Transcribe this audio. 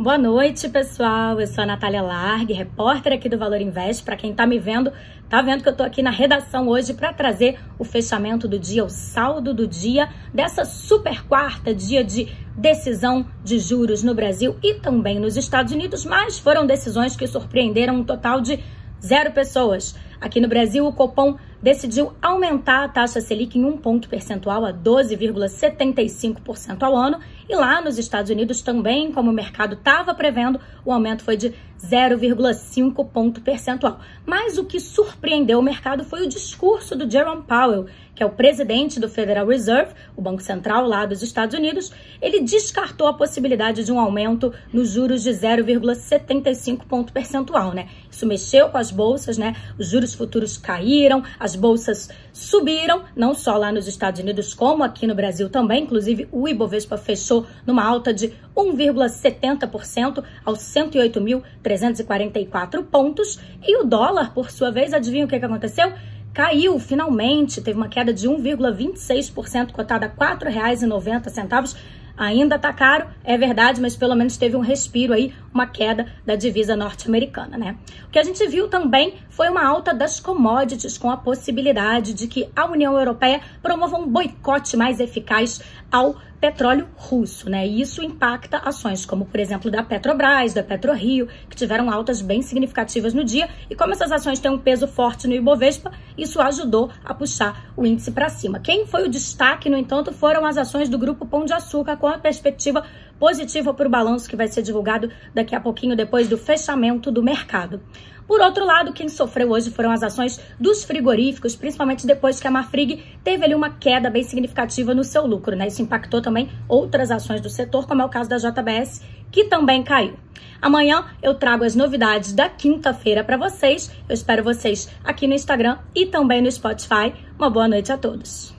Boa noite, pessoal. Eu sou a Natália Largue, repórter aqui do Valor Invest. Para quem está me vendo, tá vendo que eu estou aqui na redação hoje para trazer o fechamento do dia, o saldo do dia dessa super quarta, dia de decisão de juros no Brasil e também nos Estados Unidos, mas foram decisões que surpreenderam um total de zero pessoas. Aqui no Brasil, o Copom decidiu aumentar a taxa Selic em um ponto percentual a 12,75% ao ano. E lá nos Estados Unidos também, como o mercado estava prevendo, o aumento foi de 0,5 ponto percentual. Mas o que surpreendeu o mercado foi o discurso do Jerome Powell, que é o presidente do Federal Reserve, o Banco Central lá dos Estados Unidos. Ele descartou a possibilidade de um aumento nos juros de 0,75 ponto percentual, né? Isso mexeu com as bolsas, né? Os juros futuros caíram, as bolsas subiram, não só lá nos Estados Unidos, como aqui no Brasil também. Inclusive, o Ibovespa fechou numa alta de 1,70% aos 108.344 pontos. E o dólar, por sua vez, adivinha o que, aconteceu? Caiu finalmente, teve uma queda de 1,26%, cotada a R$ 4,90 Ainda tá caro, é verdade, mas pelo menos teve um respiro aí, uma queda da divisa norte-americana, né? O que a gente viu também foi uma alta das commodities, com a possibilidade de que a União Europeia promova um boicote mais eficaz ao petróleo russo, né? E isso impacta ações como, por exemplo, da Petrobras, da PetroRio, que tiveram altas bem significativas no dia. E como essas ações têm um peso forte no Ibovespa, isso ajudou a puxar o índice para cima. Quem foi o destaque, no entanto, foram as ações do grupo Pão de Açúcar, com a perspectiva positiva para o balanço que vai ser divulgado daqui a pouquinho depois do fechamento do mercado. Por outro lado, quem sofreu hoje foram as ações dos frigoríficos, principalmente depois que a Marfrig teve ali uma queda bem significativa no seu lucro, né? Isso impactou também outras ações do setor, como é o caso da JBS, que também caiu. Amanhã eu trago as novidades da quinta-feira para vocês. Eu espero vocês aqui no Instagram e também no Spotify. Uma boa noite a todos.